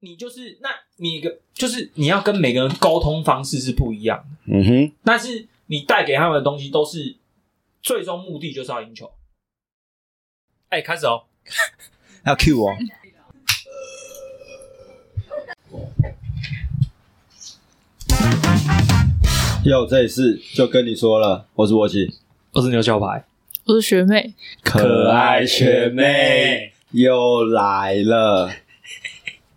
你就是那你个就是你要跟每个人沟通方式是不一样的，嗯哼，但是你带给他们的东西都是最终目的就是要赢球。哎，开始哦，要 Q 我。有这一次就跟你说了，我是沃奇，我是牛小排，我是学妹，可爱学妹又来了。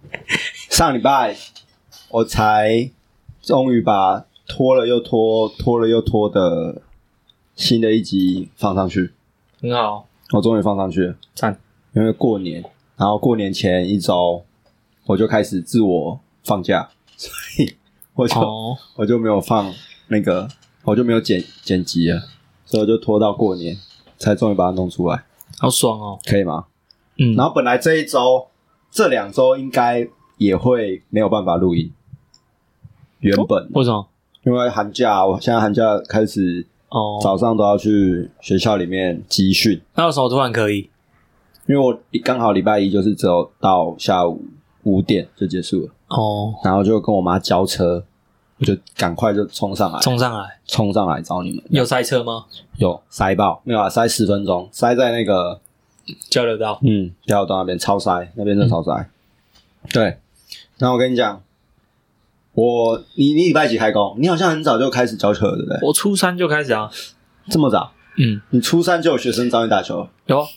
上礼拜我才终于把拖了又拖、拖了又拖的新的一集放上去，很好，我终于放上去了。赞。因为过年，然后过年前一周我就开始自我放假，所以我就、哦，我就没有放那个，我就没有剪剪辑了，所以我就拖到过年才终于把它弄出来，好爽哦。可以吗？嗯，然后本来这一周、这两周应该也会没有办法录音，原本、为什么？因为寒假，我现在寒假开始哦，早上都要去学校里面集训，那为什么突然可以？因为我刚好礼拜一就是只有到下午五点就结束了，哦，然后就跟我妈交车，我就赶快就冲上来，冲上来冲上来找你们。有塞车吗？有塞爆没有啊？塞十分钟，塞在那个交流道。嗯交流道那边超塞，那边真的超塞。对，那我跟你讲，我你你礼拜几开工？你好像很早就开始教球了，对不对？我初三就开始啊。这么早？嗯，你初三就有学生找你打球了，有啊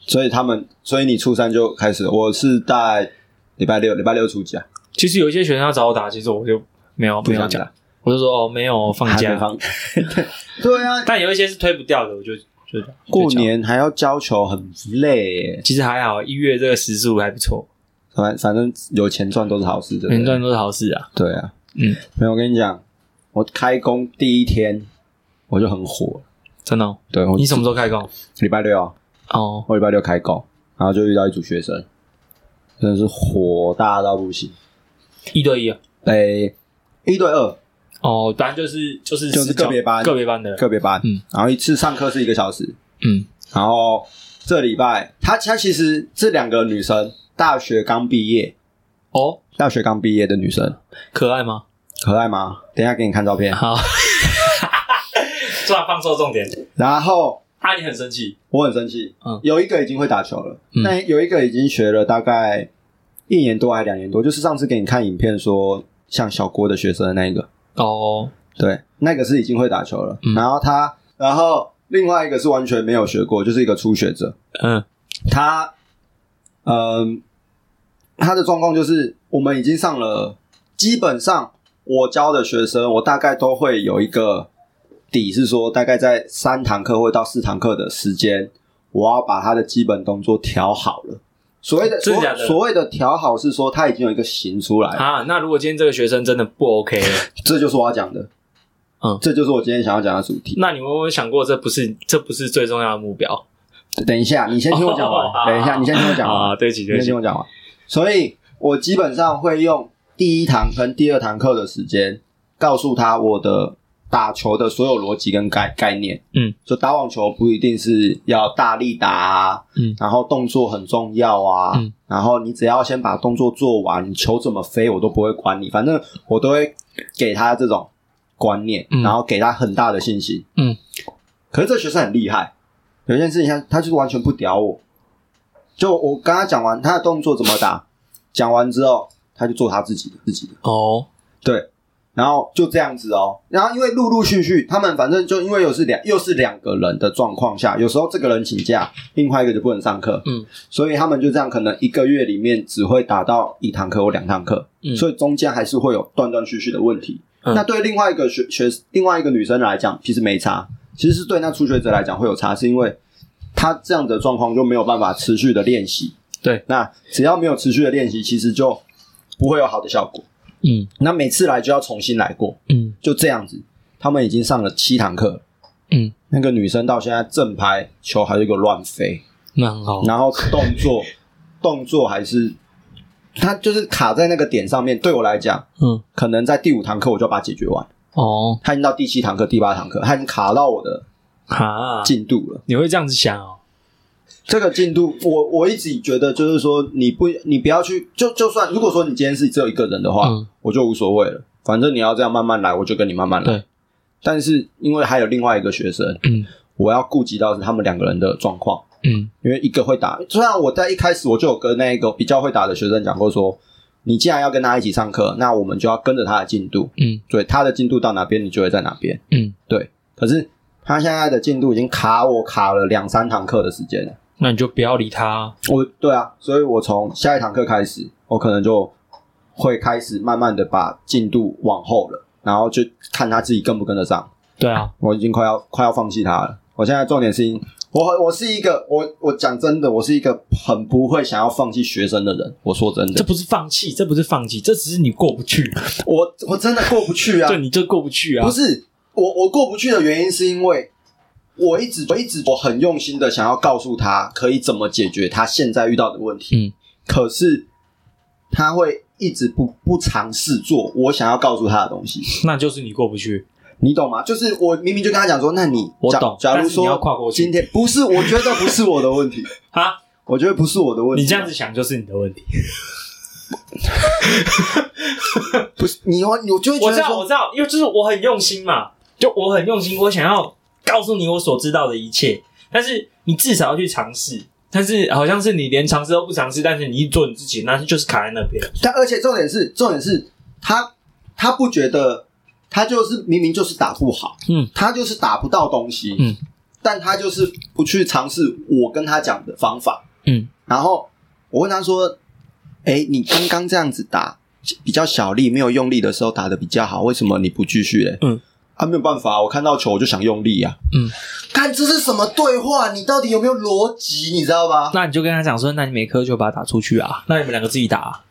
所以他们，所以你初三就开始。我是在礼拜六，礼拜六初几啊？其实有一些学生要找我打，其实我就没有没有讲不想打，我就说哦没有放假还没，放。对啊，但有一些是推不掉的，我就就过就讲年还要教球，很累耶。其实还好，一月这个时速还不错，反反正有钱赚都是好事，对钱赚？都是好事啊。对啊，嗯，没有，我跟你讲，我开工第一天我就很火。真的哦、对，你什么时候开工？礼拜六啊？哦，我礼拜六开工，然后就遇到一组学生，真的是火大到不行。一对一啊。诶，一对二哦，反正就是就是就是个别班个别班的。个别班，嗯，然后一次上课是一个小时，嗯，然后这礼拜他他其实这两个女生大学刚毕业，哦，大学刚毕业的女生。可爱吗？可爱吗？等一下给你看照片。好，突然放错重点，然后他你很生气。我很生气，嗯。有一个已经会打球了，嗯。那、有一个已经学了大概一年多还两年多，就是上次给你看影片说像小郭的学生的那一个，哦，对，那个是已经会打球了。嗯然后他，然后另外一个是完全没有学过，就是一个初学者。嗯他，嗯、他的状况就是我们已经上了，基本上我教的学生，我大概都会有一个底，是说大概在三堂课或到四堂课的时间，我要把他的基本动作调好了。所谓的所真的的所谓的调好是说他已经有一个型出来了，啊，那如果今天这个学生真的不 OK 了，这就是我要讲的。嗯这就是我今天想要讲的主题。那你有没有想过，这不是这不是最重要的目标？等一下，你先听我讲完。哦等一下，你先听我讲完。啊，对不起对不起你先听，我讲完。所以我基本上会用第一堂跟第二堂课的时间，告诉他我的打球的所有逻辑跟概概念。嗯，就打网球不一定是要大力打啊，嗯。然后动作很重要啊，嗯。然后你只要先把动作做完，你球怎么飞我都不会管你，反正我都会给他这种观念，嗯。然后给他很大的信心。嗯，可是这学生很厉害，有件事情他他就是完全不屌我，就我跟他讲完他的动作怎么打，讲完之后他就做他自己的自己的，哦，对，然后就这样子哦，然后因为陆陆续续他们反正就因为又是两又是两个人的状况下，有时候这个人请假，另外一个就不能上课，嗯，所以他们就这样可能一个月里面只会打到一堂课或两堂课，嗯。所以中间还是会有断断续续的问题。嗯。那对另外一个学学另外一个女生来讲，其实没差，其实是对那初学者来讲会有差，是因为她这样的状况就没有办法持续的练习。对，那只要没有持续的练习，其实就不会有好的效果。嗯那每次来就要重新来过，嗯就这样子。他们已经上了七堂课，嗯，那个女生到现在正拍球还是个乱飞，那很好。然后动作 动作还是，他就是卡在那个点上面。对我来讲，嗯，可能在第五堂课我就要把它解决完。哦，他已经到第七堂课、第八堂课，他已经卡到我的啊，进度了。你会这样子想哦？这个进度，我我一直觉得就是说，你不你不要去，就就算如果说你今天是只有一个人的话，嗯。我就无所谓了，反正你要这样慢慢来，我就跟你慢慢来。但是因为还有另外一个学生，嗯。我要顾及到是他们两个人的状况，嗯。因为一个会打，虽然我在一开始我就有跟那个比较会打的学生讲过说，你既然要跟他一起上课，那我们就要跟着他的进度，嗯。对，他的进度到哪边，你就会在哪边。嗯，对，可是他现在的进度已经卡我卡了两三堂课的时间了。那你就不要理他。我对啊，所以我从下一堂课开始，我可能就会开始慢慢的把进度往后了，然后就看他自己跟不跟得上。对啊，我已经快要快要放弃他了。我现在重点是因，我我是一个我我讲真的，我是一个很不会想要放弃学生的人。我说真的，这不是放弃，这不是放弃，这只是你过不去。我我真的过不去啊 对，！你就过不去啊。不是我我过不去的原因是因为。我一直我一直我很用心的想要告诉他可以怎么解决他现在遇到的问题，嗯，可是他会一直不不尝试做我想要告诉他的东西，那就是你过不去。你懂吗？就是我明明就跟他讲说，那你假我懂假如但是你要说跨过去今天不是，我觉得不是我的问题，啊，我觉得不是我的问题。你这样子想就是你的问题。不是你，我我就会觉我知道，我说，知道，因为就是我很用心嘛，就我很用心，我想要告诉你我所知道的一切，但是你至少要去尝试。但是好像是你连尝试都不尝试，但是你一做你自己，那就是卡在那边。但而且重点是，重点是他他不觉得他就是明明就是打不好，嗯，他就是打不到东西，嗯，但他就是不去尝试我跟他讲的方法，嗯，然后我问他说：“哎，你刚刚这样子打比较小力，没有用力的时候打的比较好，为什么你不继续嘞？”嗯，啊，没有办法，我看到球我就想用力啊。嗯，看这是什么对话？你到底有没有逻辑？你知道吧？那你就跟他讲说，那你每颗球把它打出去啊，那你们两个自己打、啊。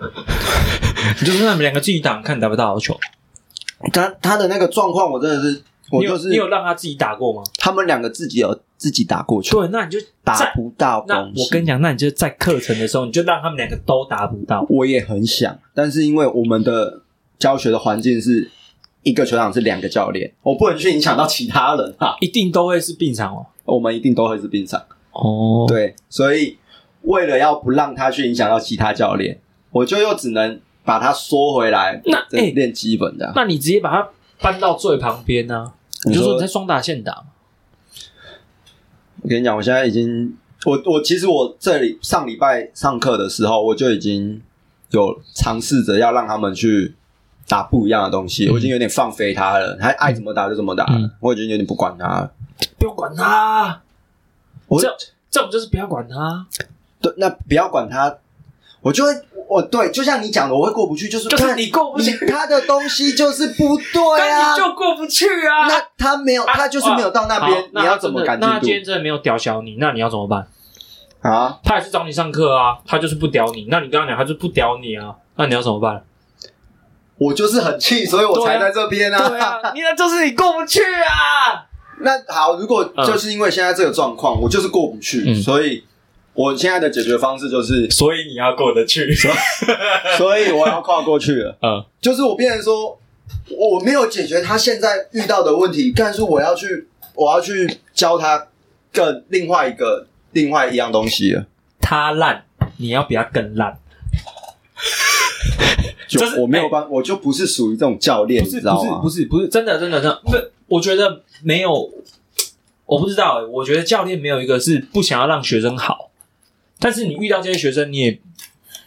你就说那你们两个自己打，看你打不打到球。他他的那个状况，我真的是，我你有就是你有让他自己打过吗？他们两个自己有自己打过球，对，那你就打不到那。我跟你讲，那你就在课程的时候，你就让他们两个都打不到。我也很想，但是因为我们的教学的环境是一个球场是两个教练，我不能去影响到其他人哈。一定都会是病场哦。我们一定都会是病场，哦，对，所以为了要不让他去影响到其他教练，我就又只能把他缩回来，那哎练基本的啊。那你直接把它搬到最旁边呢、你你就说你在双打线打。我跟你讲，我现在已经，我我其实我这里上礼拜上课的时候，我就已经有尝试着要让他们去打不一样的东西，嗯我已经有点放飞他了，他爱怎么打就怎么打，嗯我已经有点不管他了。不要管他，我这这种就是不要管他，对，那不要管他，我就会，我对，就像你讲的，我会过不去，就是就是看你过不去，你他的东西就是不对但啊 你，就过不去啊。那他没有，啊他就是没有到那边好，你要怎么赶进那他今天真的没有屌小你，那你要怎么办？啊？他也是找你上课啊，他就是不屌你，那你跟他讲，他就不屌你啊，那你要怎么办？我就是很气，所以我才在这边啊对啊，你那就是你过不去啊。那好，如果就是因为现在这个状况，我就是过不去，嗯所以我现在的解决方式就是，所以你要过得去，所以我要跨过去了。嗯，就是我变成说，我没有解决他现在遇到的问题，但是我要去，我要去教他更另外一个另外一样东西了。他烂，你要比他更烂。就是我没有办，我就不是属于这种教练，不是你知道吗？不是不是不是真的真的真的，不是，我觉得没有，我不知道欸，我觉得教练没有一个是不想要让学生好，但是你遇到这些学生，你也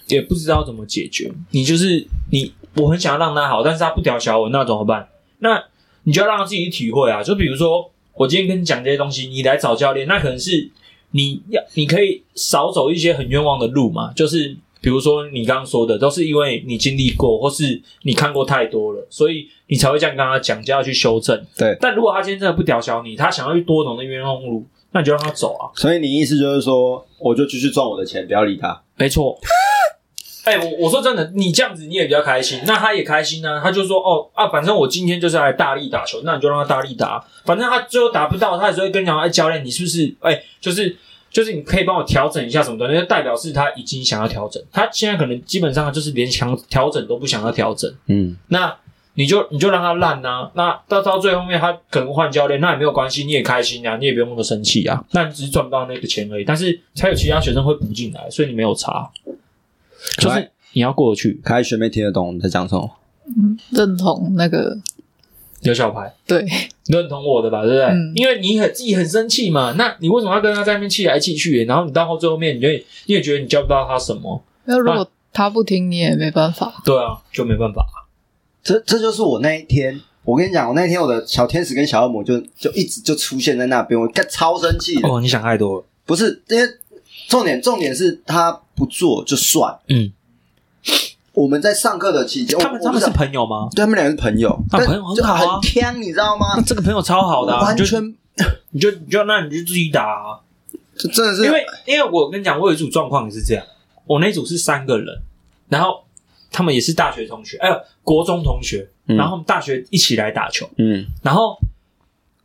也不知道怎么解决，你就是你，我很想要让他好，但是他不屌小我，那怎么办？那你就要让他自己去体会啊，就比如说我今天跟你讲这些东西，你来找教练，那可能是你要你可以少走一些很冤枉的路嘛，就是比如说你刚刚说的，都是因为你经历过，或是你看过太多了，所以你才会这样跟他讲，就要去修正。对，但如果他今天真的不屌小你，他想要去多懂的冤枉路，那你就让他走啊。所以你意思就是说，我就继续赚我的钱，不要理他。没错。哎、我我说真的，你这样子你也比较开心，那他也开心啊。他就说哦啊，反正我今天就是来大力打球，那你就让他大力打。反正他最后打不到，他也是会跟你讲，哎，教练，你是不是哎、就是就是你可以帮我调整一下什么的，那就代表是他已经想要调整。他现在可能基本上就是连想调整都不想要调整。嗯，那你就你就让他烂呐、那到到最后面他可能换教练，那也没有关系，你也开心啊，你也不用那么生气啊，那你只是赚不到那个钱而已。但是才有其他学生会补进来，所以你没有差，就是你要过得去。可爱学妹听得懂你在讲什么？嗯认同那个有小牌，对，认同我的吧，对不对？嗯因为你很自己很生气嘛，那你为什么要跟他在那边气来气去？然后你到后最后面，你就你也觉得你教不到他什么？那如果他不听，你也没办法。对啊，就没办法。这这就是我那一天，我跟你讲，我那一天我的小天使跟小恶魔就就一直就出现在那边，我干超生气的。哦，你想太多了。不是，因为重点重点是他不做就算。嗯，我们在上课的期间，他们他们是朋友吗？对他们两个是朋友，但啊朋友很好啊。很呛，你知道吗？那？这个朋友超好的、完全你就你就那你就自己打、啊。这真的是。因为因为我跟你讲，我有一组状况也是这样，我那组是三个人，然后他们也是大学同学，哎、呦，国中同学，嗯。然后他们大学一起来打球，嗯。然后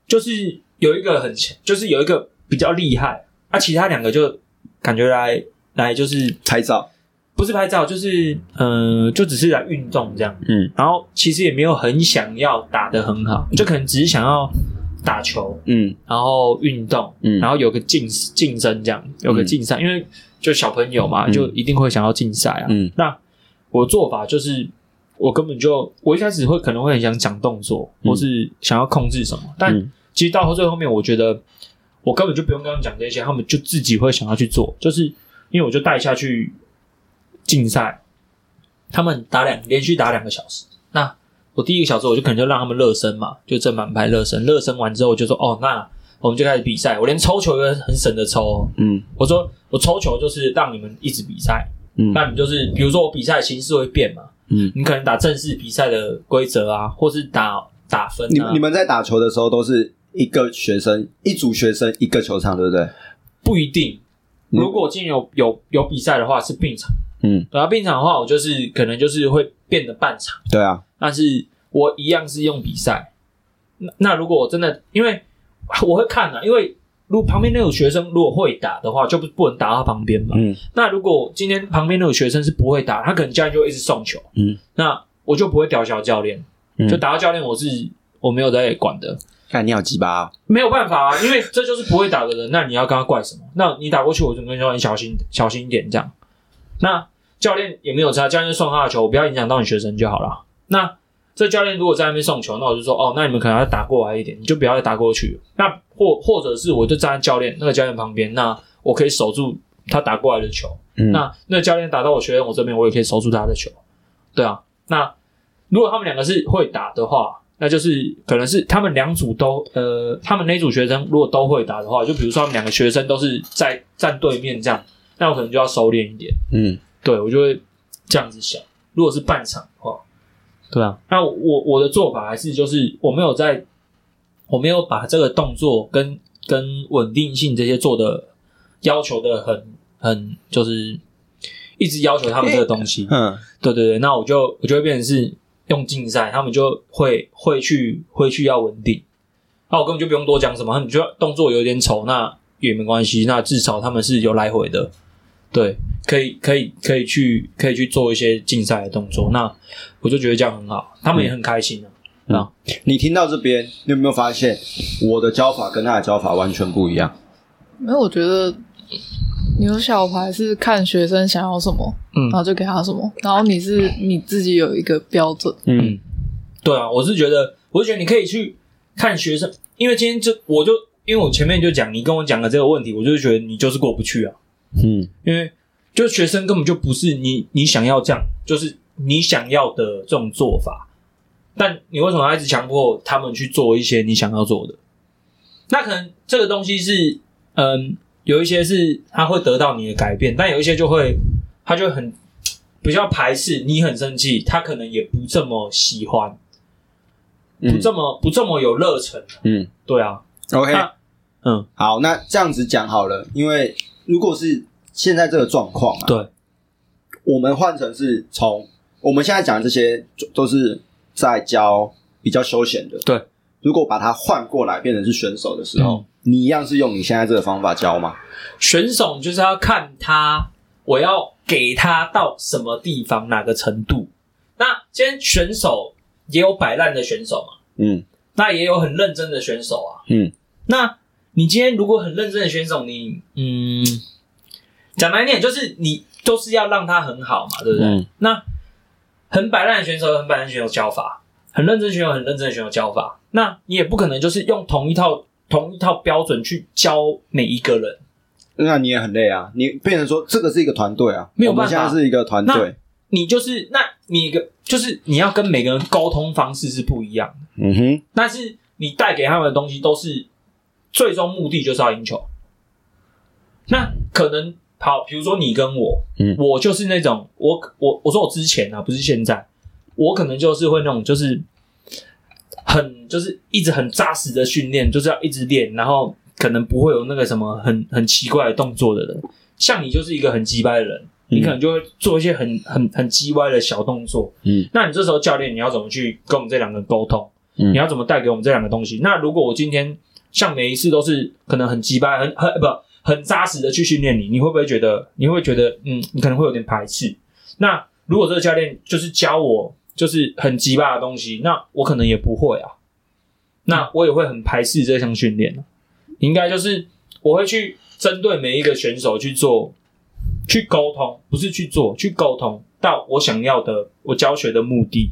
就是有一个很强，就是有一个比较厉害，啊，其他两个就感觉来来就是拍照，不是拍照，就是嗯、呃就只是来运动这样，嗯。然后其实也没有很想要打得很好，就可能只是想要打球，嗯。然后运动，嗯。然后有个竞竞争这样，有个竞赛，因为就小朋友嘛，嗯。就一定会想要竞赛啊。嗯。那我做法就是，我根本就我一开始会可能会很想讲动作，嗯。或是想要控制什么，但嗯。其实到最后面，我觉得我根本就不用跟他们讲这些，他们就自己会想要去做，就是因为我就带下去竞赛，他们打两连续打两个小时，那我第一个小时我就可能就让他们热身嘛，就正满拍热身，热身完之后我就说哦，那我们就开始比赛，我连抽球也很省的抽哦、嗯我说我抽球就是让你们一直比赛，嗯那你就是比如说我比赛的形式会变嘛，嗯，你可能打正式比赛的规则啊，或是打打分啊，你你们在打球的时候都是一个学生一组学生一个球场，对不对？不一定。嗯。如果今天有有有比赛的话是并场，嗯，然后并场的话，我就是可能就是会变得半场，对啊，但是我一样是用比赛。那那如果我真的，因为我会看啊，因为如果旁边那有学生如果会打的话，就不不能打到他旁边嘛。嗯。那如果今天旁边那个学生是不会打，他可能教练就会一直送球，嗯，那我就不会吊销教练，嗯。就打到教练我是我没有在管的，看你好鸡巴啊，没有办法啊，因为这就是不会打的人，那你要跟他怪什么？那你打过去，我就跟你说你小心小心一点这样。那教练也没有差，教练送他的球，我不要影响到你学生就好了。那这教练如果在那边送球，那我就说哦，那你们可能要打过来一点，你就不要再打过去。那或或者是我就站在教练那个教练旁边，那我可以守住他打过来的球。嗯那那个教练打到我学生我这边，我也可以守住他的球。对啊，那如果他们两个是会打的话，那就是可能是他们两组都呃，他们那组学生如果都会打的话，就比如说他们两个学生都是在站对面这样，那我可能就要收敛一点。嗯对我就会这样子想。如果是半场的话，对啊，那我我的做法还是就是我没有在，我没有把这个动作跟跟稳定性这些做的要求的很很就是一直要求他们这个东西。嗯对对对，那我就我就会变成是用竞赛，他们就会会去会去要稳定。那我根本就不用多讲什么，你觉得动作有点丑，那也没关系，那至少他们是有来回的，对，可以可以可以去可以去做一些竞赛的动作，那我就觉得这样很好，他们也很开心啊。啊，你听到这边，你有没有发现我的教法跟他的教法完全不一样？没有我觉得有小牌是看学生想要什么，嗯。然后就给他什么，然后你是你自己有一个标准，嗯，对啊，我是觉得，我是觉得你可以去看学生，因为今天就我就因为我前面就讲，你跟我讲的这个问题，我就觉得你就是过不去啊。嗯。因为就学生根本就不是你你想要这样，就是你想要的这种做法，但你为什么要一直强迫他们去做一些你想要做的？那可能这个东西是，嗯，有一些是他会得到你的改变，但有一些就会他就很比较排斥，你很生气，他可能也不这么喜欢，不嗯这么不这么有热忱。嗯。对啊，，OK，嗯，好，那这样子讲好了，因为如果是现在这个状况啊，对，我们换成是从我们现在讲的这些都是在教比较休闲的，对。如果把它换过来变成是选手的时候，嗯你一样是用你现在这个方法教吗？选手就是要看他，我要给他到什么地方，哪个程度。那今天选手也有摆烂的选手嘛，嗯那也有很认真的选手啊。嗯那你今天如果很认真的选手，你嗯，讲难一点，就是你都是要让他很好嘛，对不对？嗯那很摆烂的选手，有很摆烂的选手教法，很认真的选手，很认真的选手教法。那你也不可能就是用同一套同一套标准去教每一个人。那你也很累啊，你变成说这个是一个团队啊，没有办法。现在是一个团队，你就是那你一个就是你要跟每个人沟通方式是不一样的，嗯哼，但是你带给他们的东西都是最终目的就是要赢球。那可能好，比如说你跟我，嗯。我就是那种我我我说我之前啊，不是现在，我可能就是会那种就是很就是一直很扎实的训练，就是要一直练，然后可能不会有那个什么很很奇怪的动作的人。像你就是一个很鸡掰的人，你可能就会做一些很很很鸡歪的小动作。嗯，那你这时候教练你要怎么去跟我们这两个人沟通？嗯你要怎么带给我们这两个东西？那如果我今天像每一次都是可能很鸡掰、很很不很扎实的去训练你，你会不会觉得你会觉得嗯，你可能会有点排斥？那如果这个教练就是教我就是很鸡巴的东西，那我可能也不会啊，那我也会很排斥这项训练啊应该就是我会去针对每一个选手去做去沟通，不是去做去沟通到我想要的我教学的目的。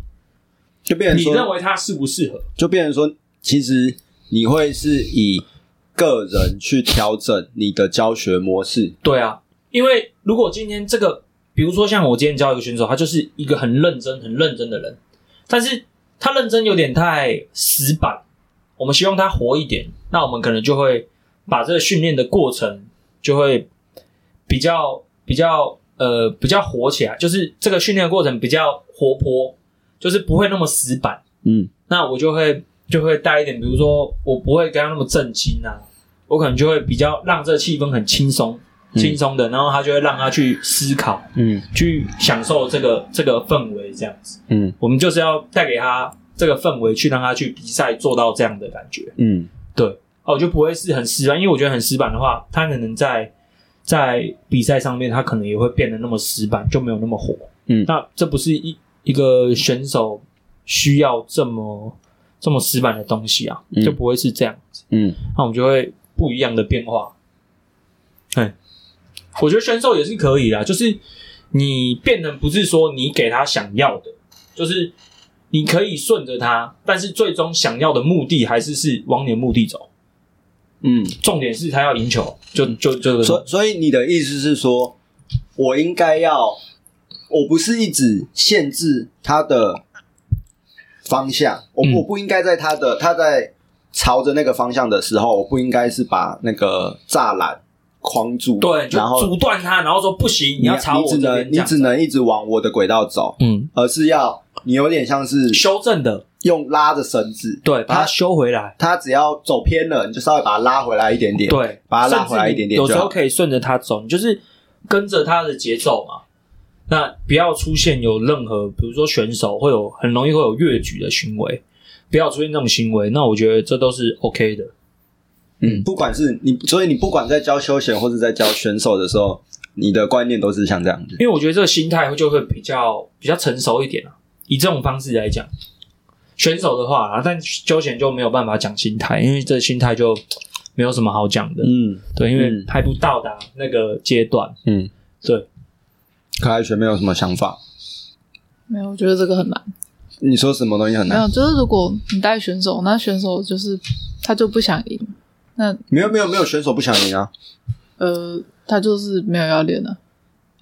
就变成你认，为他适不适合？就变成说，其实你会是以个人去调整你的教学模式，对啊，因为如果今天这个，比如说像我今天教一个选手，他就是一个很认真、很认真的人，但是他认真有点太死板，我们希望他活一点，那我们可能就会把这个训练的过程就会比较比较呃比较活起来，就是这个训练的过程比较活泼，就是不会那么死板。嗯。那我就会就会带一点，比如说我不会跟他那么震惊啊，我可能就会比较让这个气氛很轻松、嗯轻松的，然后他就会让他去思考、嗯去享受这个这个氛围，这样子。嗯我们就是要带给他这个氛围，去让他去比赛做到这样的感觉。嗯对，哦，我就不会是很死板，因为我觉得很死板的话，他可能在在比赛上面，他可能也会变得那么死板，就没有那么火。嗯那这不是一一个选手需要这么这么死板的东西啊，嗯就不会是这样子。嗯那我们就会不一样的变化。哎，我觉得选手也是可以啦，就是你变成不是说你给他想要的，就是你可以顺着他，但是最终想要的目的还是是往你的目的走。嗯，重点是他要赢球，就就就这个所所以你的意思是说，我应该要，我不是一直限制他的方向，我、嗯我不应该在他的他在朝着那个方向的时候，我不应该是把那个栅栏框住，对，就然后阻断他，然后说不行，你要朝我你只这边这样能你只能一直往我的轨道走，嗯而是要你有点像是修正的，用拉着绳子，对，把它他修回来，他只要走偏了，你就稍微把它拉回来一点点，，对，把它拉回来一点点甚至你有时候可以顺着它走，你就是跟着它的节奏嘛。那不要出现有任何，比如说选手会有很容易会有越举的行为，不要出现这种行为。那我觉得这都是 OK 的。嗯，不管是你，所以你不管在教休闲或者在教选手的时候，你的观念都是像这样子。因为我觉得这个心态就会比较比较成熟一点啊。以这种方式来讲，选手的话啊，但休闲就没有办法讲心态，因为这心态就没有什么好讲的。嗯对，因为嗯还不到达那个阶段。嗯，对，可爱学没有什么想法。没有，我觉得这个很难。你说什么东西很难？没有，就是如果你带选手，那选手就是他就不想赢，那没有没有没有选手不想赢啊。呃，他就是没有要练了。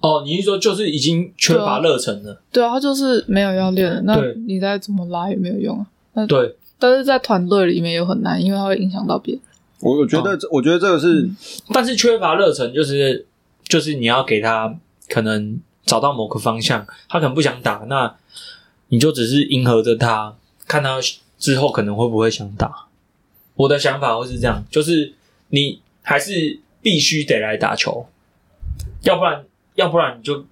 哦，你是说就是已经缺乏热忱了？对啊，他就是没有要练了。那对你再怎么拉也没有用啊。对，但是在团队里面又很难，因为它会影响到别人。我我觉得这我觉得这个是但是缺乏热忱，就是就是你要给他可能找到某个方向，他可能不想打，那你就只是迎合着他，看他之后可能会不会想打。我的想法会是这样，就是你还是必须得来打球，要不然要不然你就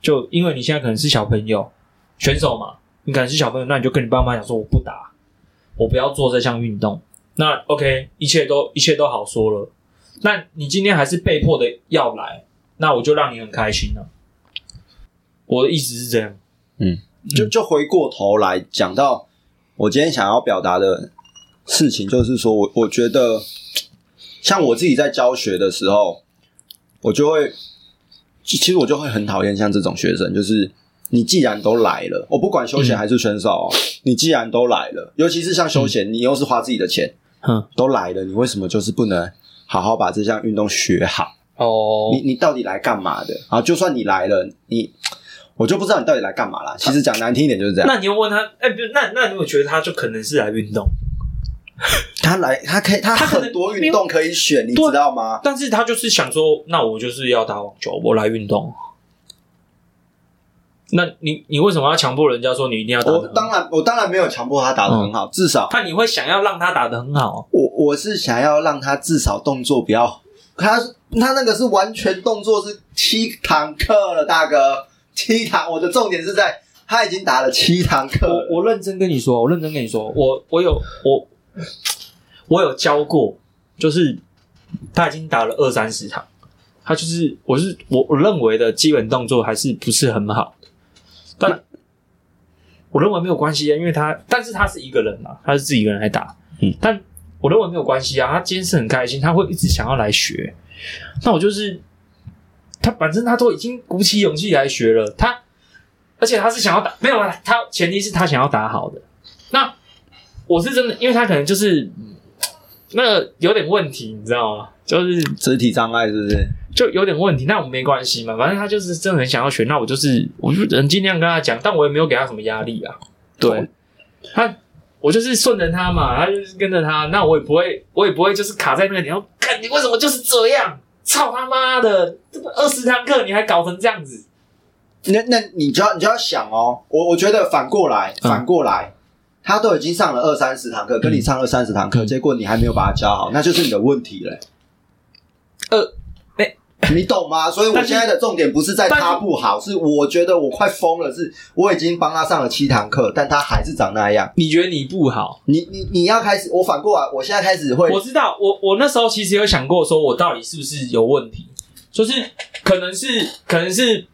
就因为你现在可能是小朋友选手嘛，你可能是小朋友，那你就跟你爸妈讲说我不打，我不要做这项运动。那 OK，一切都一切都好说了。那你今天还是被迫的要来，那我就让你很开心了、我的意思是这样，嗯就就回过头来讲到我今天想要表达的事情就是说，我我觉得，像我自己在教学的时候，我就会，其其实我就会很讨厌像这种学生，就是你既然都来了，我不管休闲还是选手哦，你既然都来了，尤其是像休闲，你又是花自己的钱，哼，都来了，你为什么就是不能好好把这项运动学好？哦你你到底来干嘛的？啊，就算你来了，你我就不知道你到底来干嘛啦。其实讲难听一点就是这样。那你又问他，哎、那那你有觉得他就可能是来运动，他来，他可以，他很多运动可以选，你知道吗？但是他就是想说，那我就是要打网球，我来运动。那你你为什么要强迫人家说你一定要打？我当然，我当然没有强迫他打的很好，至少那你会想要让他打的很好，我我是想要让他至少动作不要，他他那个是完全动作是七堂课了，大哥，七堂。我的重点是在他已经打了七堂课，我我认真跟你说，我认真跟你说，我我有我我有教过，就是他已经打了二三十场，他就是我是我我认为的基本动作还是不是很好的，但我认为没有关系啊，因为他但是他是一个人嘛，他是自己一个人来打，嗯，但我认为没有关系啊，他今天是很开心，他会一直想要来学，那我就是他反正他都已经鼓起勇气来学了，他而且他是想要打，没有啊，他前提是他想要打好的。那我是真的，因为他可能就是嗯那个有点问题，你知道吗？就是肢体障碍是不是？就有点问题，那我们没关系嘛，反正他就是真的很想要学，那我就是我就能尽量跟他讲，但我也没有给他什么压力啊。对他，我就是顺着他嘛，他就是跟着他，那我也不会，我也不会就是卡在那个点，看你为什么就是这样，操他妈的，这个二十堂课你还搞成这样子，那那你就要你就要想哦，我我觉得反过来，嗯反过来，他都已经上了二三十堂课，跟你上二三十堂课，嗯结果你还没有把他教好，那就是你的问题嘞。呃，哎你懂吗？所以我现在的重点不是在他不好，是我觉得我快疯了，是我已经帮他上了七堂课，但他还是长那样。你觉得你不好？你你你要开始，我反过来，我现在开始会我知道，我我那时候其实有想过，说我到底是不是有问题，就是可能是可能是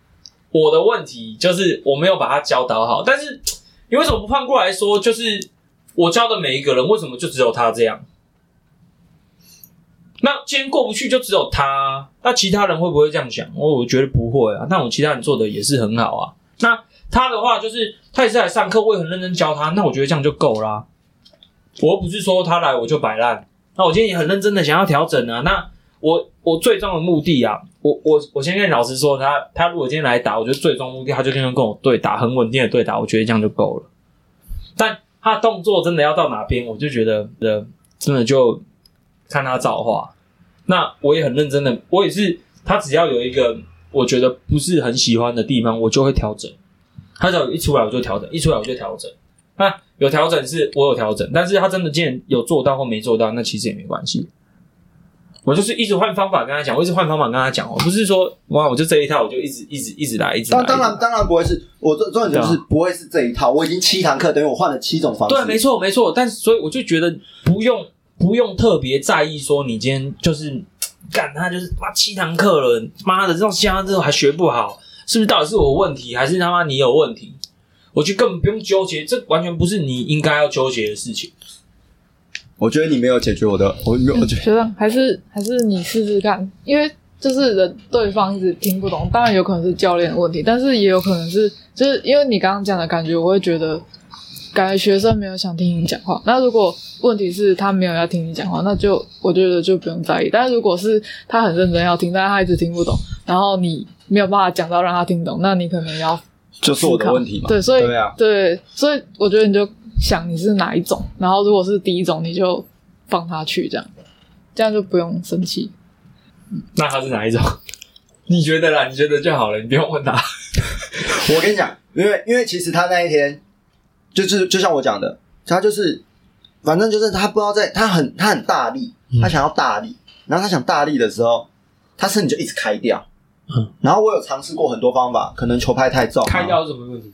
我的问题，就是我没有把他教导好。但是你为什么不换过来说，就是我教的每一个人，为什么就只有他这样？那今天过不去就只有他，那其他人会不会这样想？我我觉得不会啊。那我其他人做的也是很好啊。那他的话就是他也是来上课，我也很认真教他，那我觉得这样就够啦。我又不是说他来我就摆烂，那我今天也很认真的想要调整啊。那我我最终的目的啊，我我我先跟老实说，他他如果今天来打，我觉得最终目的他就天天跟我对打，很稳定的对打，我觉得这样就够了。但他动作真的要到哪边，我就觉得的真的就看他造化。那我也很认真的，我也是他只要有一个我觉得不是很喜欢的地方，我就会调整。他只要一出来我就调整，一出来我就调整。那有调整是我有调整，但是他真的今天有做到或没做到，那其实也没关系。我就是一直换方法跟他讲，我一直换方法跟他讲，我不是说哇，我就这一套，我就一直一直一直来，一直来。当当然当然不会是我重重点就是不会是这一套，我已经七堂课，等于我换了七种方式。对，没错没错。但是所以我就觉得不用不用特别在意说你今天就是干他就是妈七堂课了，妈的这种其他这种还学不好，是不是到底是我问题，还是他妈你有问题？我觉得根本不用纠结，这完全不是你应该要纠结的事情。我觉得你没有解决我的，我我觉得学长还是还是你试试看，因为就是人对方一直听不懂，当然有可能是教练的问题，但是也有可能是就是因为你刚刚讲的感觉，我会觉得感觉学生没有想听你讲话。那如果问题是他没有要听你讲话，那就我觉得就不用在意。但是如果是他很认真要听，但是他一直听不懂，然后你没有办法讲到让他听懂，那你可能要就是我的问题嘛。对，所以对啊，对，所以我觉得你就想你是哪一种，然后如果是第一种，你就放他去，这样，这样就不用生气。那他是哪一种？你觉得啦？你觉得就好了，你不用问他。我跟你讲，因为因为其实他那一天就是就像我讲的，他就是反正就是他不知道在他很他很大力，嗯他想要大力，然后他想大力的时候，他身体就一直开掉。嗯，然后我有尝试过很多方法，可能球拍太重，开掉是什么问题？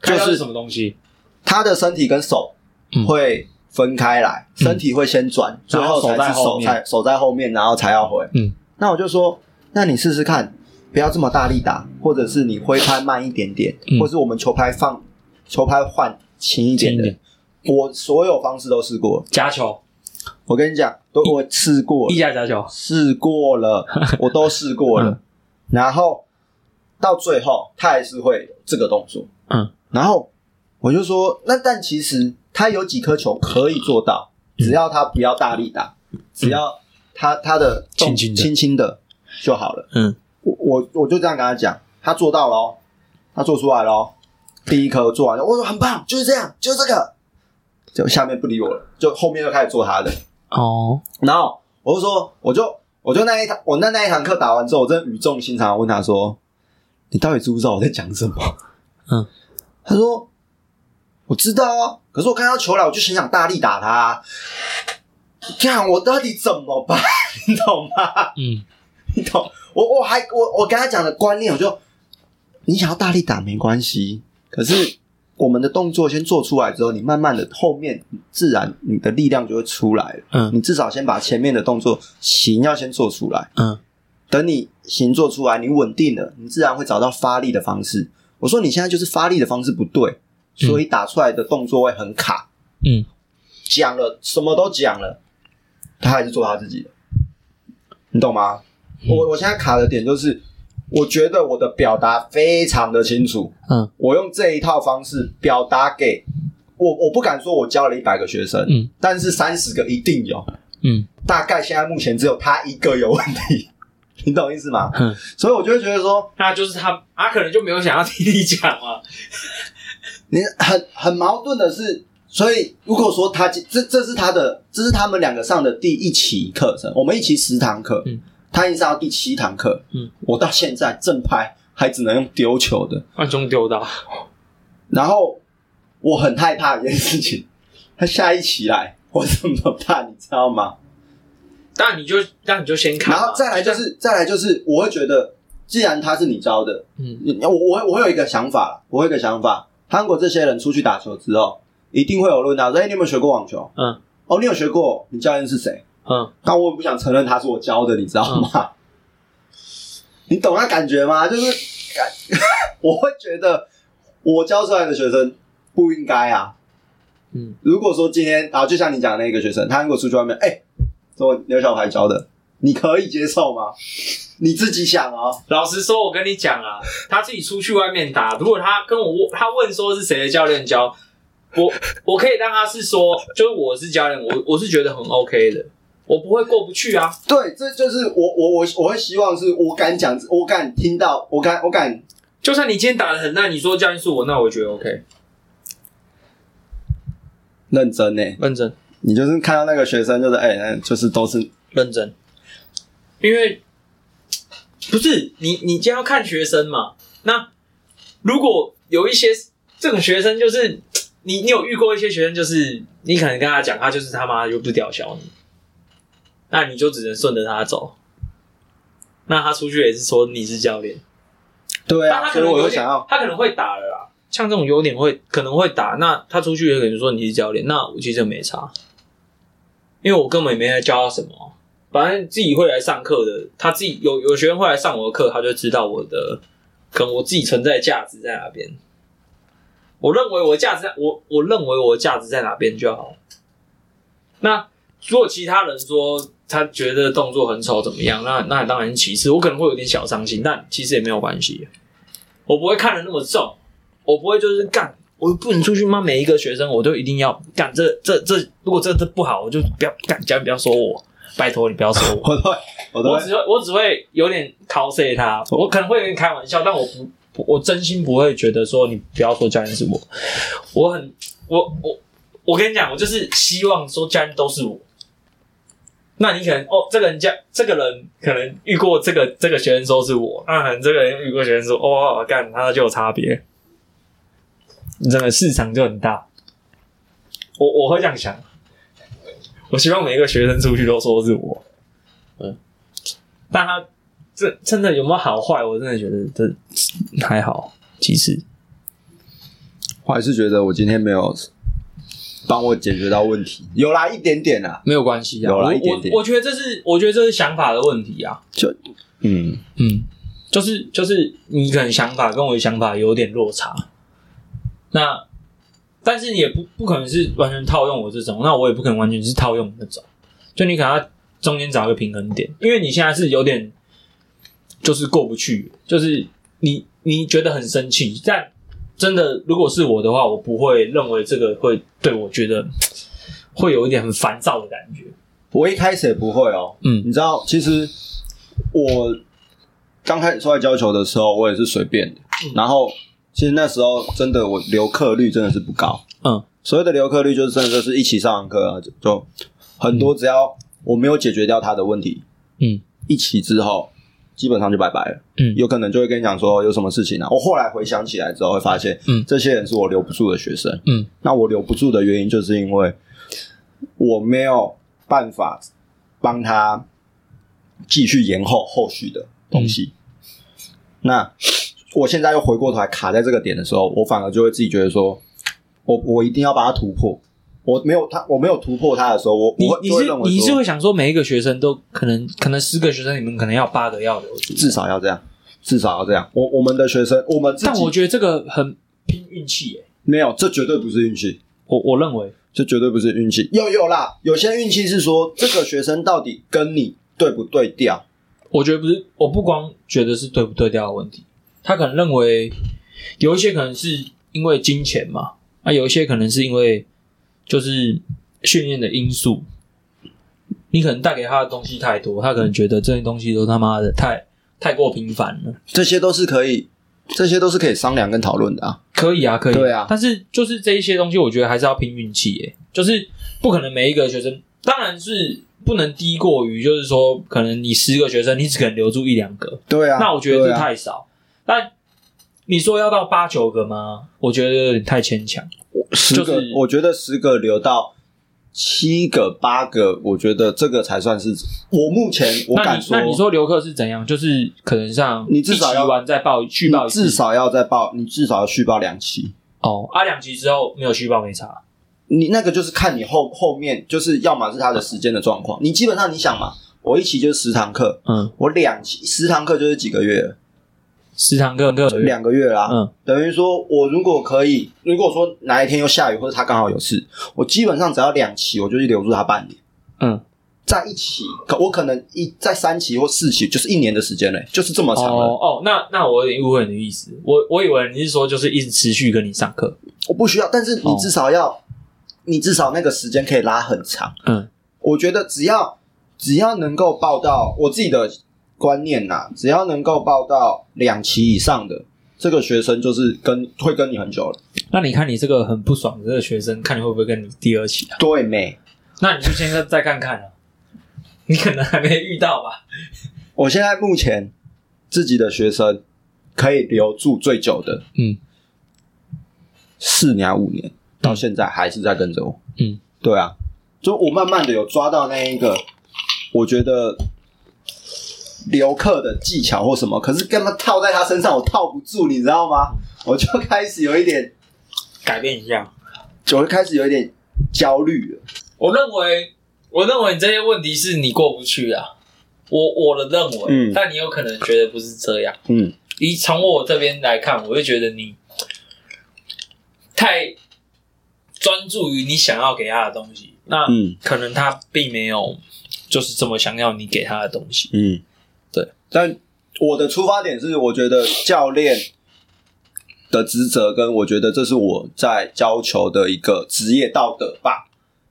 就是开掉是什么东西？他的身体跟手嗯。会分开来，嗯。身体会先转，最然后才是手在后面。才手在后面，然后才要回。嗯，那我就说，那你试试看，不要这么大力打，或者是你挥拍慢一点点，嗯。或是我们球拍放球拍换轻一点的我所有方式都试过了。夹球，我跟你讲，都我试过了。一，夹夹球，试过了，我都试过了。嗯。然后到最后，他还是会有这个动作。嗯，然后我就说，那但其实他有几颗球可以做到，只要他不要大力打，只要他他的动轻轻的轻轻的就好了。嗯我我我就这样跟他讲，他做到了哦，他做出来了哦，第一颗做完了，我说很棒，就是这样，就是这个。就下面不理我了，就后面又开始做他的。哦，然后我就说，我就我就那一堂我那那一堂课打完之后，我真的语重心长地问他说：“你到底知不知道我在讲什么？”嗯，他说：“我知道啊，可是我看到球来，我就很想大力打他、啊。看我到底怎么办？你懂吗？嗯你懂？我我还我我跟他讲的观念，我就你想要大力打没关系，可是我们的动作先做出来之后，你慢慢的后面自然你的力量就会出来了。嗯你至少先把前面的动作形要先做出来，嗯等你形做出来，你稳定了，你自然会找到发力的方式。我说你现在就是发力的方式不对，所以打出来的动作会很卡。嗯，讲了什么都讲了，他还是做他自己的，你懂吗？我我现在卡的点就是，我觉得我的表达非常的清楚，嗯。我用这一套方式表达给我，我不敢说我教了一百个学生，嗯，但是三十个一定有，嗯。大概现在目前只有他一个有问题，你懂意思吗？嗯，所以我就会觉得说，那就是他，他可能就没有想要听你讲嘛。你很很矛盾的是，所以如果说他这这是他的，这是他们两个上的第一期课程，我们一期十堂课，嗯，他已经上到第七堂课，嗯，我到现在正拍还只能用丢球的，暗中丢到，然后我很害怕一件事情，他下一期来我怎么办？你知道吗？那你就那你就先看，然后再来就是再来就是，我会觉得，既然他是你招的，嗯你我我会我会有一个想法，我会有一个想法，韩国这些人出去打球之后，一定会有人问他说：“哎、你有没有学过网球？”嗯，哦，你有学过？你教练是谁？嗯但我也不想承认他是我教的，你知道吗？你懂那感觉吗？就是感，我会觉得我教出来的学生不应该啊。嗯如果说今天，然后就像你讲的那个学生，他如果出去外面，哎、说我刘小牌教的，你可以接受吗？你自己想哦。老实说，我跟你讲啊，他自己出去外面打，如果他跟我他问说是谁的教练教，我 我可以让他是说，就是我是教练，我我是觉得很 OK 的，我不会过不去啊。对，这就是我我我我会希望是我敢讲，我敢听到，我敢我敢就算你今天打的很烂，你说教练是我，那我觉得 OK，认真呢。认真你就是看到那个学生，就是哎、就是都是认真，因为不是你你今天要看学生嘛，那如果有一些这种学生，就是你你有遇过一些学生，就是你可能跟他讲，他就是他妈又不屌小你，那你就只能顺着他走。那他出去也是说你是教练，对啊，但他可所以能我就想要，他可能会打了啦。像这种优点会可能会打，那他出去也可能说你是教练，那我其实没差，因为我根本也没在教他什么，反正自己会来上课的，他自己有有学生会来上我的课，他就知道我的可能我自己存在价值在哪边。我认为我的价值在，我我认为我的价值在哪边就好。那如果其他人说他觉得动作很丑怎么样，那那当然其次，我可能会有点小伤心，但其实也没有关系。我不会看得那么重，我不会就是干，我不能出去骂每一个学生，我都一定要干这这这，如果这这不好，我就不要干，叫你不要说我，拜托你不要说我。我都会我都会我只会我只会有点 cos 他，我可能会有点开玩笑，但我不不我真心不会觉得说你不要说家人是我，我很我我我跟你讲，我就是希望说家人都是我。那你可能哦，这个人家这个人可能遇过这个这个学生说是我，那可能这个人遇过学生说哦，干他就有差别，你整个市场就很大。我我会这样想，我希望每一个学生出去都说是我，嗯但他这真的有没有好坏？我真的觉得这还好。其实，我还是觉得我今天没有帮我解决到问题，有啦一点点啦，没有关系啊。有啦我一点点我我觉得这是，我觉得这是想法的问题啊。就嗯，嗯，就是就是你可能想法跟我的想法有点落差。那但是你也不不可能是完全套用我这种，那我也不可能完全是套用那种，就你可能要中间找一个平衡点，因为你现在是有点就是过不去，就是你你觉得很生气，但真的如果是我的话，我不会认为这个会对我觉得会有一点很烦躁的感觉。我一开始也不会哦，嗯你知道，其实我刚开始出来教球的时候，我也是随便的。然后，其实那时候真的我留课率真的是不高。嗯，所谓的留课率，就是真的就是一起上完课啊，就就很多，只要我没有解决掉他的问题，嗯一起之后基本上就拜拜了。嗯有可能就会跟你讲说有什么事情啊。我后来回想起来之后，会发现，嗯这些人是我留不住的学生。嗯那我留不住的原因，就是因为我没有办法帮他继续延后后续的东西。那我现在又回过头来卡在这个点的时候，我反而就会自己觉得说，我我一定要把它突破。我没有他，我没有突破他的时候，我我你你是你是，会想说每一个学生都可能可能十个学生里面可能要八个要留住，至少要这样，至少要这样。我我们的学生，我们但我觉得这个很拼运气耶，没有，这绝对不是运气。我我认为这绝对不是运气。有有啦，有些运气是说这个学生到底跟你对不对调。我觉得不是，我不光觉得是对不对调的问题，他可能认为有一些可能是因为金钱嘛，啊，有一些可能是因为就是训练的因素，你可能带给他的东西太多，他可能觉得这些东西都他妈的太太过频繁了。这些都是可以，这些都是可以商量跟讨论的啊。可以啊，可以，对啊但是就是这一些东西，我觉得还是要拼运气，耶，就是不可能每一个学生，当然是不能低过于，就是说，可能你十个学生，你只可能留住一两个，对啊，那我觉得这太少。但你说要到八九个吗？我觉得有点太牵强。十个，就是我觉得十个留到七个、八个，我觉得这个才算是我目前我那敢你那你说留客是怎样？就是可能像你至少要一期完再报续报一次你至少要再报，你至少要续报两期。哦，啊两期之后没有续报没差。你那个就是看你后后面，就是要么是他的时间的状况。你基本上你想嘛，我一期就是十堂课，嗯，我两期十堂课就是几个月了，十堂课课两个月啦。嗯等于说我如果可以，如果说哪一天又下雨或者他刚好有事，我基本上只要两期，我就去留住他半年。嗯，在一起，可我可能一在三期或四期，就是一年的时间嘞，就是这么长了。哦哦，那那我有点误会你的意思。我我以为你是说就是一直持续跟你上课。我不需要，但是你至少要，你至少那个时间可以拉很长。嗯我觉得只要只要能够报到我自己的观念呐、只要能够报到两期以上的这个学生，就是跟会跟你很久了。那你看你这个很不爽的这个学生，看你会不会跟你第二期啊？对没？那你就现在再看看啊，你可能还没遇到吧？我现在目前自己的学生可以留住最久的嗯四年五年，到现在还是在跟着我。嗯，对啊，就我慢慢的有抓到那一个，我觉得留客的技巧或什么，可是根本套在他身上，我套不住，你知道吗？我就开始有一点，改变一下。就会开始有一点焦虑了。我认为，我认为你这些问题是你过不去啊。我我的认为，嗯但你有可能觉得不是这样。嗯，以从我这边来看，我会觉得你太专注于你想要给他的东西，那嗯可能他并没有就是这么想要你给他的东西。嗯，对。但我的出发点是，我觉得教练的职责，跟我觉得这是我在教球的一个职业道德吧。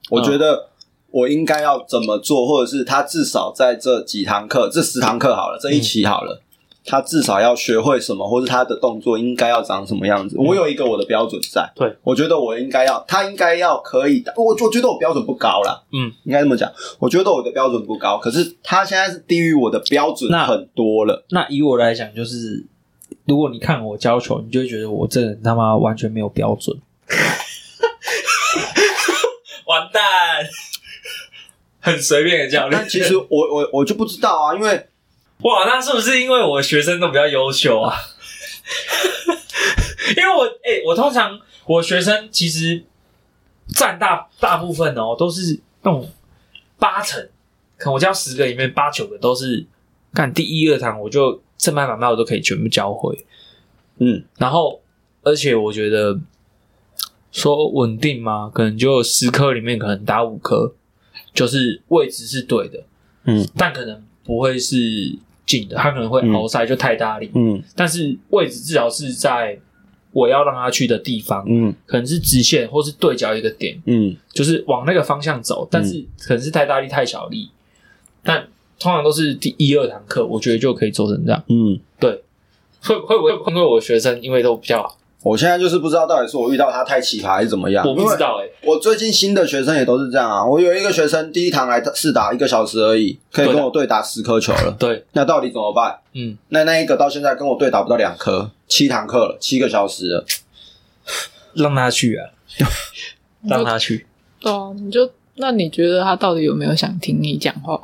我觉得我应该要怎么做，或者是他至少在这几堂课，这十堂课好了，这一期好了。他至少要学会什么，或是他的动作应该要长什么样子。我有一个我的标准在，对我觉得我应该要，他应该要可以的。我我觉得我标准不高啦，嗯，应该这么讲。我觉得我的标准不高，可是他现在是低于我的标准那很多了。那以我来讲，就是如果你看我教球，你就会觉得我这人他妈完全没有标准。完蛋，很随便的教练。但其实我我我就不知道啊，因为哇，那是不是因为我学生都比较优秀啊？因为我哎、我通常我学生其实占大大部分哦，都是那种八成，可能我教十个里面八九个都是干第一二堂，我就正拍反拍我都可以全部教会。嗯然后，而且我觉得说稳定吗？可能就十科里面可能打五科，就是位置是对的，嗯但可能不会是进的，他可能会嗯。凹塞就太大力，嗯。但是位置至少是在我要让他去的地方，嗯。可能是直线或是对角一个点，嗯。就是往那个方向走，但是可能是太大力太小力，但通常都是第一二堂课，我觉得就可以做成这样。嗯。对，会会不会因为我学生因为都比较好，我现在就是不知道到底是我遇到他太奇葩还是怎么样。我不知道哎、我最近新的学生也都是这样啊。我有一个学生第一堂来试打一个小时而已，可以跟我对打十颗球了。对，那到底怎么办？嗯，那那一个到现在跟我对打不到两颗，七堂课了，七个小时了。让他去啊，让他去。对啊，你就那你觉得他到底有没有想听你讲话？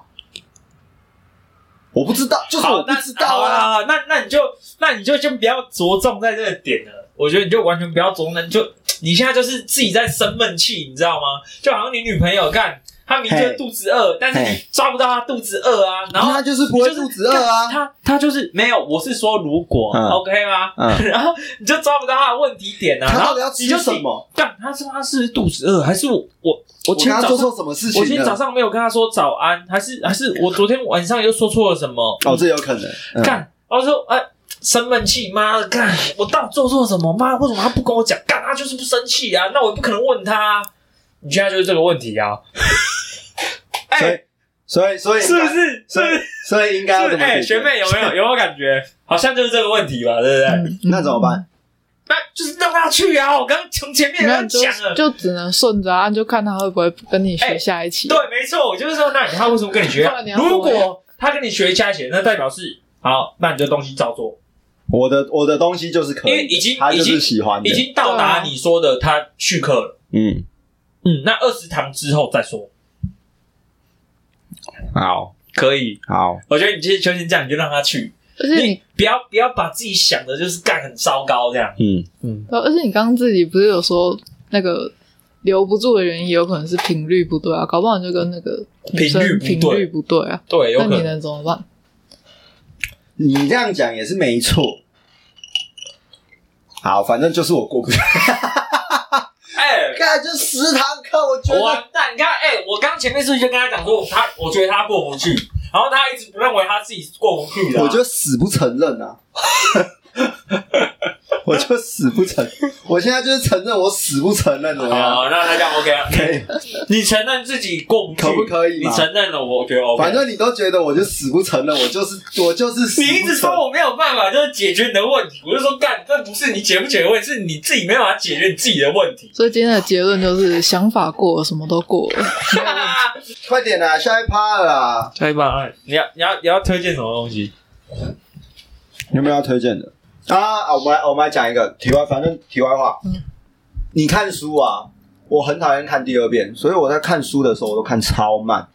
我不知道，就是我，那不知道啊。啊，那那你就那你就先不要着重在这个点了。我觉得你就完全不要着重，你就你现在就是自己在生闷气，你知道吗？就好像你女朋友干，她明明就肚子饿，但是你抓不到她肚子饿啊，然后他就是不会肚子饿啊干他他就是没有，我是说如果、嗯 OK 吗？嗯 然后你就抓不到他的问题点啊，然后他到底要吃你就什么？干，他说他是肚子饿，还是我我我今天做错什么事情我今天早？上没有跟他说早安，还是还是我昨天晚上又说错了什么？哦，这有可能。嗯干，然后说哎。生闷气，妈的，干！我到底做错什么？妈，为什么他不跟我讲？干，他就是不生气啊！那我也不可能问他、啊。你现在就是这个问题啊！哎、所以所以所以是不是？是所以？所以应该 怎学妹有没有 有没有感觉？好像就是这个问题吧，对不对？嗯那怎么办？？那就是让他去啊！我刚刚从前面讲了。就只能顺着啊，就看他会不会跟你学哎下一期。对，没错，我就是说，那他为什么跟你学如果他跟你学加写，那代表是好，那你这东西照做，我的我的东西就是可以，因为已经他就是已经喜欢的已。经到达你说的他续课了。嗯，嗯，那二十堂之后再说，好可以。好，我觉得你其实就先这样，你就让他去，你而且你，不要不要把自己想的就是干很糟糕这样。嗯，嗯，而且你刚刚自己不是有说那个留不住的原因，也有可能是频率不对啊，搞不好你就跟那个频率频率不对啊，对，有那你能。能怎么办？你这样讲也是没错。好，反正就是我过不去。哎，看，就十堂课，我觉得完蛋！你看，哎，我刚前面是不是就跟他讲说，他我觉得他过不去，然后他一直不认为他自己是过不去的啊。我就死不承认啊！我就死不承，我现在就是承认我死不承认，怎么样？好，那那这样 OK 啊？可以，你承认自己过不去，可不可以你嘛承认了，我觉得 OK。反正你都觉得我就死不承认，我就是我就是死你一直承说我没有办法，就是解决你的问题，我就说干，这不是你解不解决问题，是你自己没有办法解决你自己的问题。所以今天的结论就是，想法过了，什么都过了。快点啦，下一趴了啦！下一把，哎你要你要你要推荐什么东西？有没有要推荐的啊？啊我们来我们来讲一个题外，反正题外话。嗯你看书啊，我很讨厌看第二遍，所以我在看书的时候我都看超慢，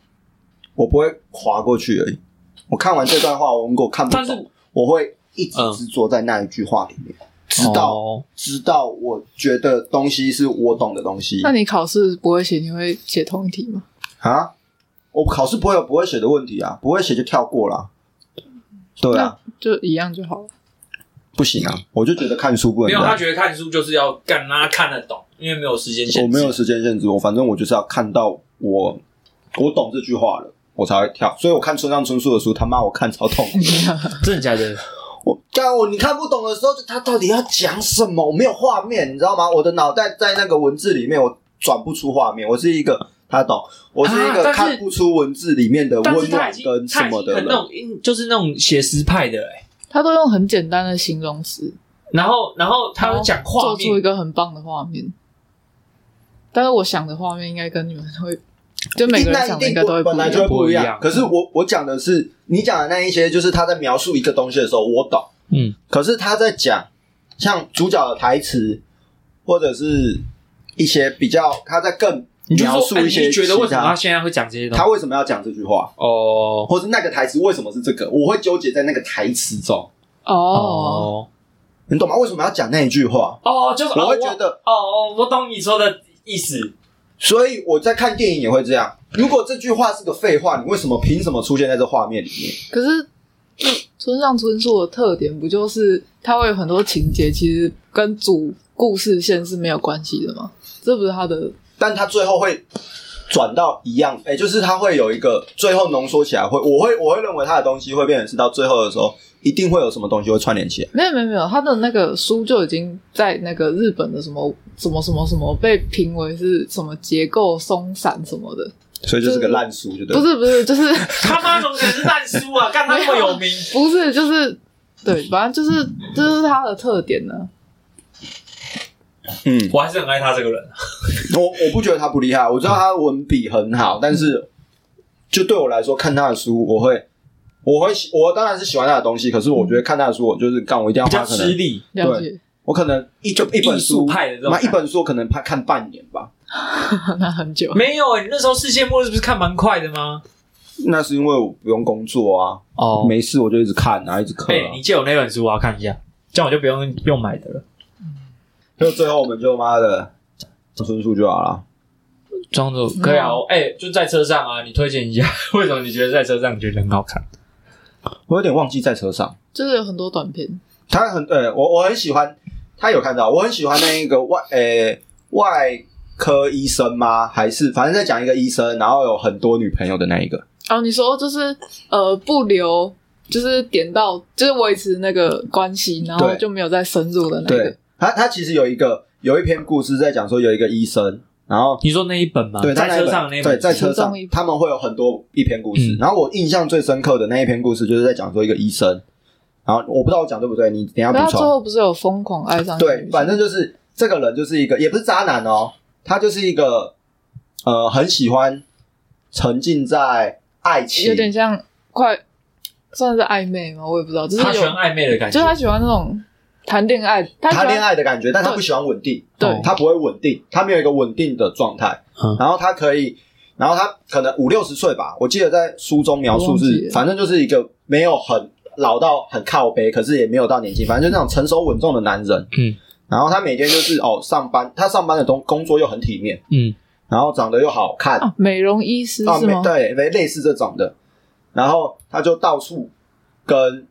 我不会划过去而已。我看完这段话，我如果看不但是懂，我会一直嗯执着在那一句话里面，直到、哦直到我觉得东西是我懂的东西那你考试不会写，你会写同一题吗？啊。我考试不会有不会写的问题啊，不会写就跳过啦。对啊，就一样就好了。不行啊，我就觉得看书不能没有，他觉得看书就是要干，让他看得懂，因为没有时间限制。我没有时间限制，我反正我就是要看到我我懂这句话了，我才会跳。所以我看村上春树的书，他妈我看超痛苦。真的假的？我干我你看不懂的时候，就他到底要讲什么？我没有画面，你知道吗？我的脑袋在那个文字里面，我转不出画面。我是一个他懂，我是一个看不出文字里面的温暖跟什么的那种，就是那种写实派的哎。他都用很简单的形容词，然后，然后他会讲画做出一，个很棒的画面。但是我想的画面应该跟你们会，就每个人想的应该都会。不一样可是我我讲的是你讲的那一些，就是他在描述一个东西的时候，我懂。嗯，可是他在讲像主角的台词，或者是一些比较他在更你就说，哎描述一些你觉得为什么他他现在会讲这些东西他？为什么要讲这句话，哦或是那个台词为什么是这个，我会纠结在那个台词中，哦，哦你懂吗？为什么要讲那一句话？哦，就是我会觉得，哦哦，我懂你说的意思。所以我在看电影也会这样。如果这句话是个废话，你为什么凭什么出现在这画面里面？可是村上春树的特点不就是他会有很多情节，其实跟主故事线是没有关系的吗？这不是他的但他最后会转到一样，哎、就是他会有一个最后浓缩起来，会我会我会认为他的东西会变成是到最后的时候，一定会有什么东西会串联起来。没有没有没有，他的那个书就已经在那个日本的什么什么什么什么被评为是什么结构松散什么的，所以就是个烂书，就对了。不是不是，就是他妈怎么可能是烂书啊？干他那么有名，不是就是对，反正就是这是他的特点呢。嗯，我还是很爱他这个人。我我不觉得他不厉害，我知道他文笔很好，但是就对我来说，看他的书，我会我会喜我当然是喜欢他的东西，可是我觉得看他的书，我就是干我一定要比较花可能吃力，了解，我可能一就一本艺术书派的这种妈一本书我可能看看半年吧。那很久。没有哎、你那时候世界末日不是看蛮快的吗？那是因为我不用工作啊，哦没事我就一直看啊，一直看、哎、啊。你借我那本书，我要看一下，这样我就不用用买的了。就最后我们就妈的纯素就好了。装着可以啊，哎、就在车上啊，你推荐一下，为什么你觉得在车上觉得很好看？我有点忘记在车上，就是有很多短片，他很对我我很喜欢，他有看到，我很喜欢那一个外诶、外科医生吗？还是反正在讲一个医生，然后有很多女朋友的那一个。哦，你说就是呃不留，就是点到就是维持那个关系，然后就没有再深入的那个对。他他其实有一个有一篇故事在讲说有一个医生，然后你说那一本吗？对他那一本车上那一本，对在车上他们会有很多一篇故事，嗯然后我印象最深刻的那一篇故事就是在讲说一个医生，然后我不知道我讲对不对，你等一下可他最充。后不是有疯狂爱上对，反正就是这个人就是一个，也不是渣男哦，他就是一个呃，很喜欢沉浸在爱情，有点像快算是暧昧吗？我也不知道，就是有他喜欢暧昧的感觉，就是他喜欢那种谈恋爱，他谈恋爱的感觉，但他不喜欢稳定，对。他不会稳定，他没有一个稳定的状态，嗯。然后他可以，然后他可能五六十岁吧，我记得在书中描述是，反正就是一个没有很老到很靠背，可是也没有到年轻，反正就那种成熟稳重的男人，嗯，然后他每天就是哦上班，他上班的工工作又很体面，嗯。然后长得又好看，啊美容医师啊，是吗？没对，类类似这种的，然后他就到处跟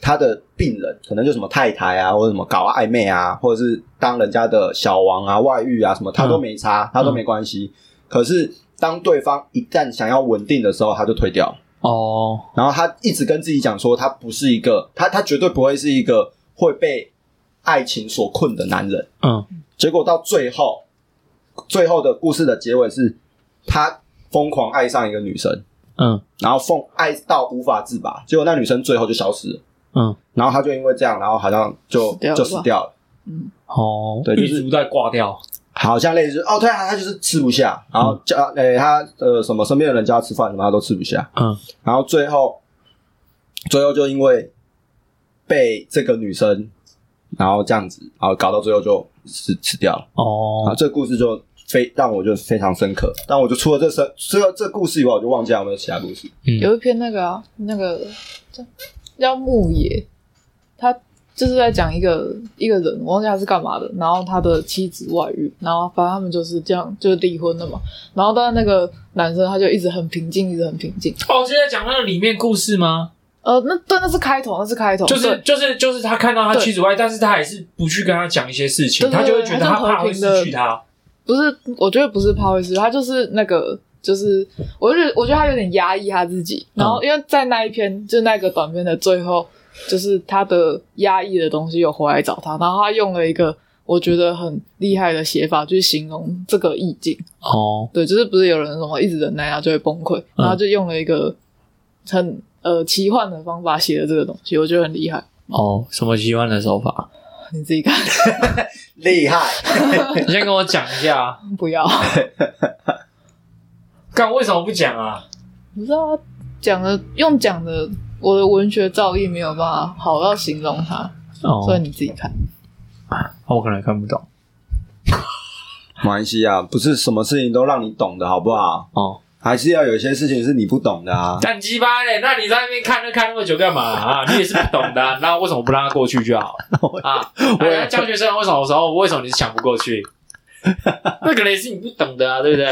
他的病人，可能就什么太太啊，或者什么搞暧昧啊，或者是当人家的小王啊、外遇啊什么，他都没差，他都没关系。可是当对方一旦想要稳定的时候，他就推掉。哦，然后他一直跟自己讲说，他不是一个，他他绝对不会是一个会被爱情所困的男人。嗯。结果到最后，最后的故事的结尾是，他疯狂爱上一个女生，嗯。然后疯爱到无法自拔，结果那女生最后就消失了，嗯，然后他就因为这样，然后好像就死掉了就死掉了，嗯。哦，对就是玉竹在挂掉，好像类似哦，对啊，他就是吃不下，然后叫诶、他呃什么身边的人叫他吃饭什么他都吃不下，嗯。然后最后最后就因为被这个女生，然后这样子，然后搞到最后就死死掉了。哦。啊，，这个故事就非让我就非常深刻。但我就除了这生，除了这故事以外，我就忘记了有没有其他故事。嗯。有一篇那个啊，那个叫叫牧野，他就是在讲一个一个人，我忘记他是干嘛的，然后他的妻子外遇，然后反正他们就是这样，就是离婚了嘛。然后但是那个男生他就一直很平静，一直很平静。哦，是在讲那个里面故事吗？呃，那对，那是开头，那是开头，就是就是就是他看到他妻子外，但是他还是不去跟他讲一些事情，他就会觉得他怕会失去他。不是，我觉得不是怕会失去，他就是那个，就是我就觉得我觉得他有点压抑他自己。然后因为在那一篇，就那个短片的最后，就是他的压抑的东西又回来找他，然后他用了一个我觉得很厉害的写法去形容这个意境。哦，对，就是不是有人什么一直忍耐啊就会崩溃，然后就用了一个很呃奇幻的方法写的这个东西，我觉得很厉害。哦，什么奇幻的手法？你自己看，厉害，你先跟我讲一下啊。不要，干为什么不讲啊？不知道讲的用讲的，我的文学造诣没有办法好到形容它，哦所以你自己看。我可能看不懂。没关系啊，不是什么事情都让你懂的好不好？哦，还是要有一些事情是你不懂的啊。干鸡巴嘞！那你在那边看那看那么久干嘛啊？你也是不懂的啊、那为什么不让他过去就好啊？我教学生为什么时候为什么你是抢不过去？那可能也是你不懂的啊，对不对？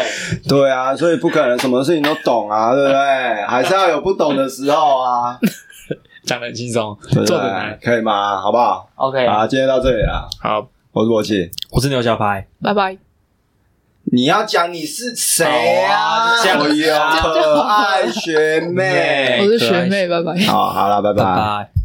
对啊，所以不可能什么事情都懂啊，对不对？还是要有不懂的时候啊，讲的很轻松，对不做得难？。可以吗？好不好？OK，好，今天到这里了。好，我是博奇。我是牛小排，拜拜。你要讲你是谁呀这样就好可爱学妹。我是学妹，拜拜。好，好了，拜拜拜。